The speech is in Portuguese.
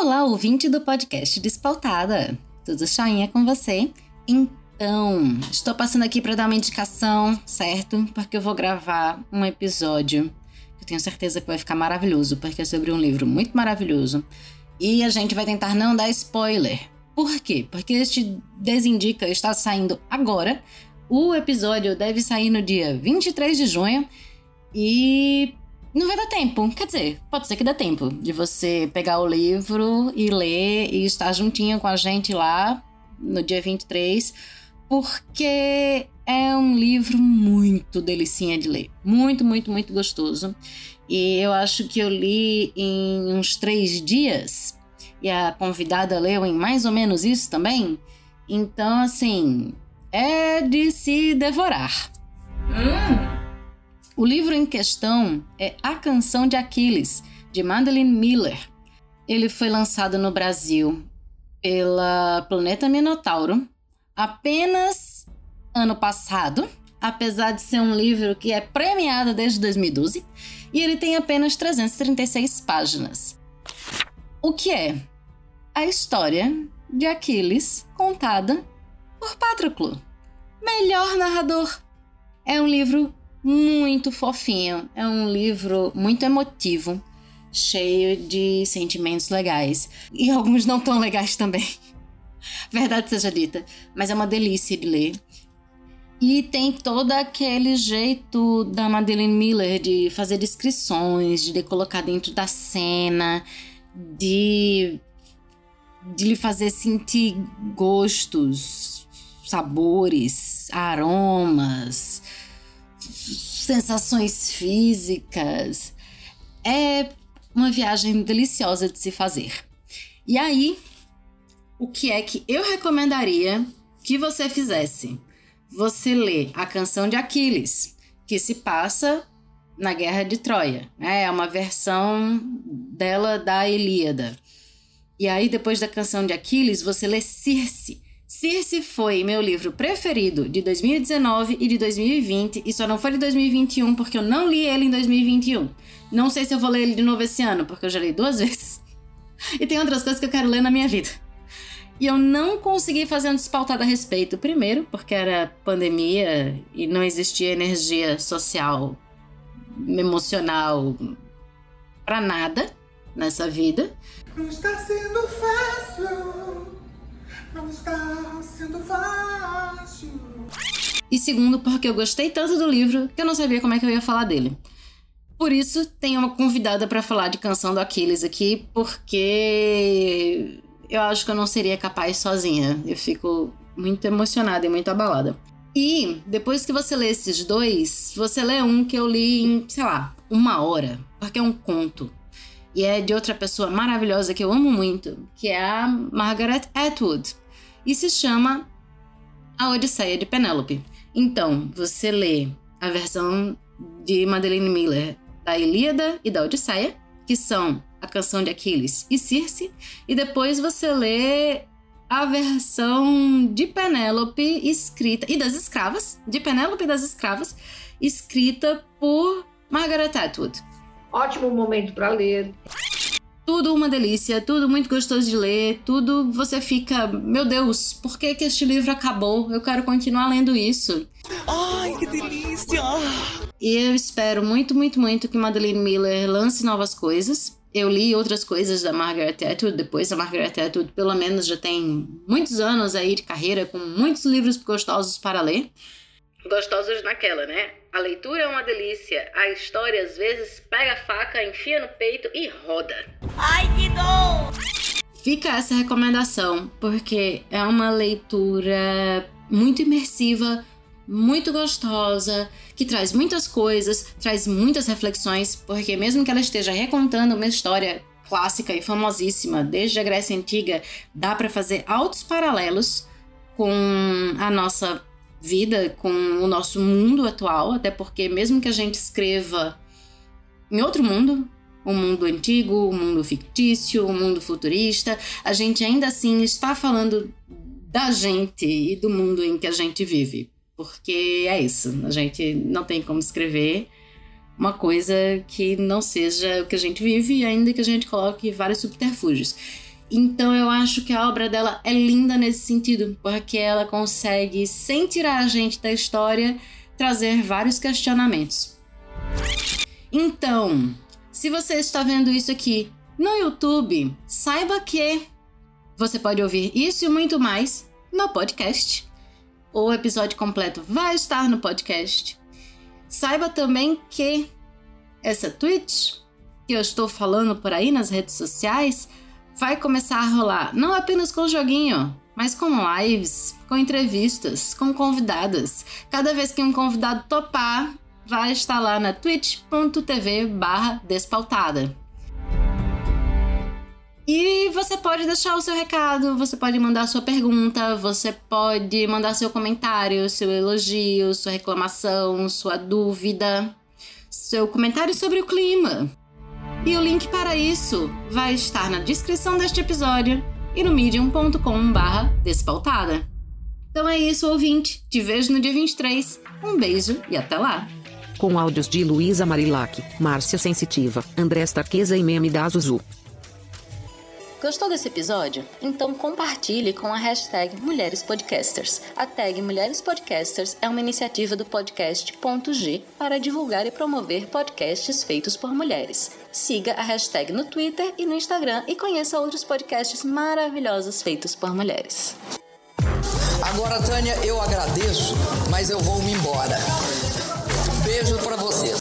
Olá, ouvinte do podcast Despautada. Tudo choinha com você? Então, estou passando aqui para dar uma indicação, certo? Porque eu vou gravar um episódio que eu tenho certeza que vai ficar maravilhoso, porque é sobre um livro muito maravilhoso. E a gente vai tentar não dar spoiler. Por quê? Porque este Desindica está saindo agora. O episódio deve sair no dia 23 de junho. E não vai dar tempo. Quer dizer, pode ser que dê tempo de você pegar o livro e ler e estar juntinho com a gente lá no dia 23, porque é um livro muito delicinha de ler. Muito, muito, muito gostoso. E eu acho que eu li em uns três dias. E a convidada leu em mais ou menos isso também. Então, assim, é de se devorar. Hum. O livro em questão é A Canção de Aquiles, de Madeleine Miller. Ele foi lançado no Brasil pela Planeta Minotauro apenas ano passado, apesar de ser um livro que é premiado desde 2012, e ele tem apenas 336 páginas. O que é? A história de Aquiles contada por Patroclo, melhor narrador. É um livro muito fofinho. É um livro muito emotivo, cheio de sentimentos legais e alguns não tão legais também. Verdade seja dita, mas é uma delícia de ler. E tem todo aquele jeito da Madeleine Miller de fazer descrições, de colocar dentro da cena, de, de lhe fazer sentir gostos, sabores, aromas, sensações físicas. É uma viagem deliciosa de se fazer. E aí, o que é que eu recomendaria que você fizesse? Você lê a canção de Aquiles, que se passa na Guerra de Troia. Né? É uma versão dela da Ilíada. E aí, depois da canção de Aquiles, você lê Circe, Circe foi meu livro preferido de 2019 e de 2020 e só não foi de 2021 porque eu não li ele em 2021. Não sei se eu vou ler ele de novo esse ano, porque eu já li duas vezes. E tem outras coisas que eu quero ler na minha vida. E eu não consegui fazer um despautado a respeito. Primeiro, porque era pandemia e não existia energia social, emocional para nada nessa vida. Não está sendo fácil não está sendo fácil. E segundo, porque eu gostei tanto do livro que eu não sabia como é que eu ia falar dele. Por isso, tenho uma convidada para falar de Canção do Aquiles aqui, porque eu acho que eu não seria capaz sozinha. Eu fico muito emocionada e muito abalada. E depois que você lê esses dois, você lê um que eu li em, sei lá, uma hora, porque é um conto. E é de outra pessoa maravilhosa que eu amo muito, que é a Margaret Atwood e se chama A Odisseia de Penélope. Então, você lê a versão de Madeleine Miller da Ilíada e da Odisseia, que são a canção de Aquiles e Circe, e depois você lê a versão de Penélope escrita e das escravas, de Penélope e das escravas, escrita por Margaret Atwood. Ótimo momento para ler tudo uma delícia, tudo muito gostoso de ler, tudo você fica, meu Deus, por que que este livro acabou? Eu quero continuar lendo isso. Ai, que delícia! E eu espero muito, muito, muito que Madeleine Miller lance novas coisas. Eu li outras coisas da Margaret Atwood depois. A Margaret Atwood, pelo menos, já tem muitos anos aí de carreira, com muitos livros gostosos para ler. Gostosos naquela, né? A leitura é uma delícia. A história às vezes pega a faca, enfia no peito e roda. Ai, que dor! Fica essa recomendação, porque é uma leitura muito imersiva, muito gostosa, que traz muitas coisas, traz muitas reflexões, porque mesmo que ela esteja recontando uma história clássica e famosíssima desde a Grécia Antiga, dá para fazer altos paralelos com a nossa vida, com o nosso mundo atual, até porque mesmo que a gente escreva em outro mundo, o um mundo antigo, o um mundo fictício, o um mundo futurista, a gente ainda assim está falando da gente e do mundo em que a gente vive. Porque é isso, a gente não tem como escrever uma coisa que não seja o que a gente vive, ainda que a gente coloque vários subterfúgios. Então eu acho que a obra dela é linda nesse sentido, porque ela consegue, sem tirar a gente da história, trazer vários questionamentos. Então, se você está vendo isso aqui no YouTube, saiba que você pode ouvir isso e muito mais no podcast. O episódio completo vai estar no podcast. Saiba também que essa Twitch que eu estou falando por aí nas redes sociais vai começar a rolar não apenas com joguinho, mas com lives, com entrevistas, com convidadas. Cada vez que um convidado topar, vai estar lá na twitch.tv barra despautada. E você pode deixar o seu recado, você pode mandar sua pergunta, você pode mandar seu comentário, seu elogio, sua reclamação, sua dúvida, seu comentário sobre o clima. E o link para isso vai estar na descrição deste episódio e no medium.com/barra despautada. Então é isso, ouvinte. Te vejo no dia 23. Um beijo e até lá! Com áudios de Luísa Marilac, Márcia Sensitiva, André Starqueza e Meme da Zuzu. Gostou desse episódio? Então compartilhe com a hashtag Mulheres Podcasters. A tag Mulheres Podcasters é uma iniciativa do podcast G para divulgar e promover podcasts feitos por mulheres. Siga a hashtag no Twitter e no Instagram e conheça outros podcasts maravilhosos feitos por mulheres. Agora, Tânia, eu agradeço, mas eu vou me embora. Beijo para vocês.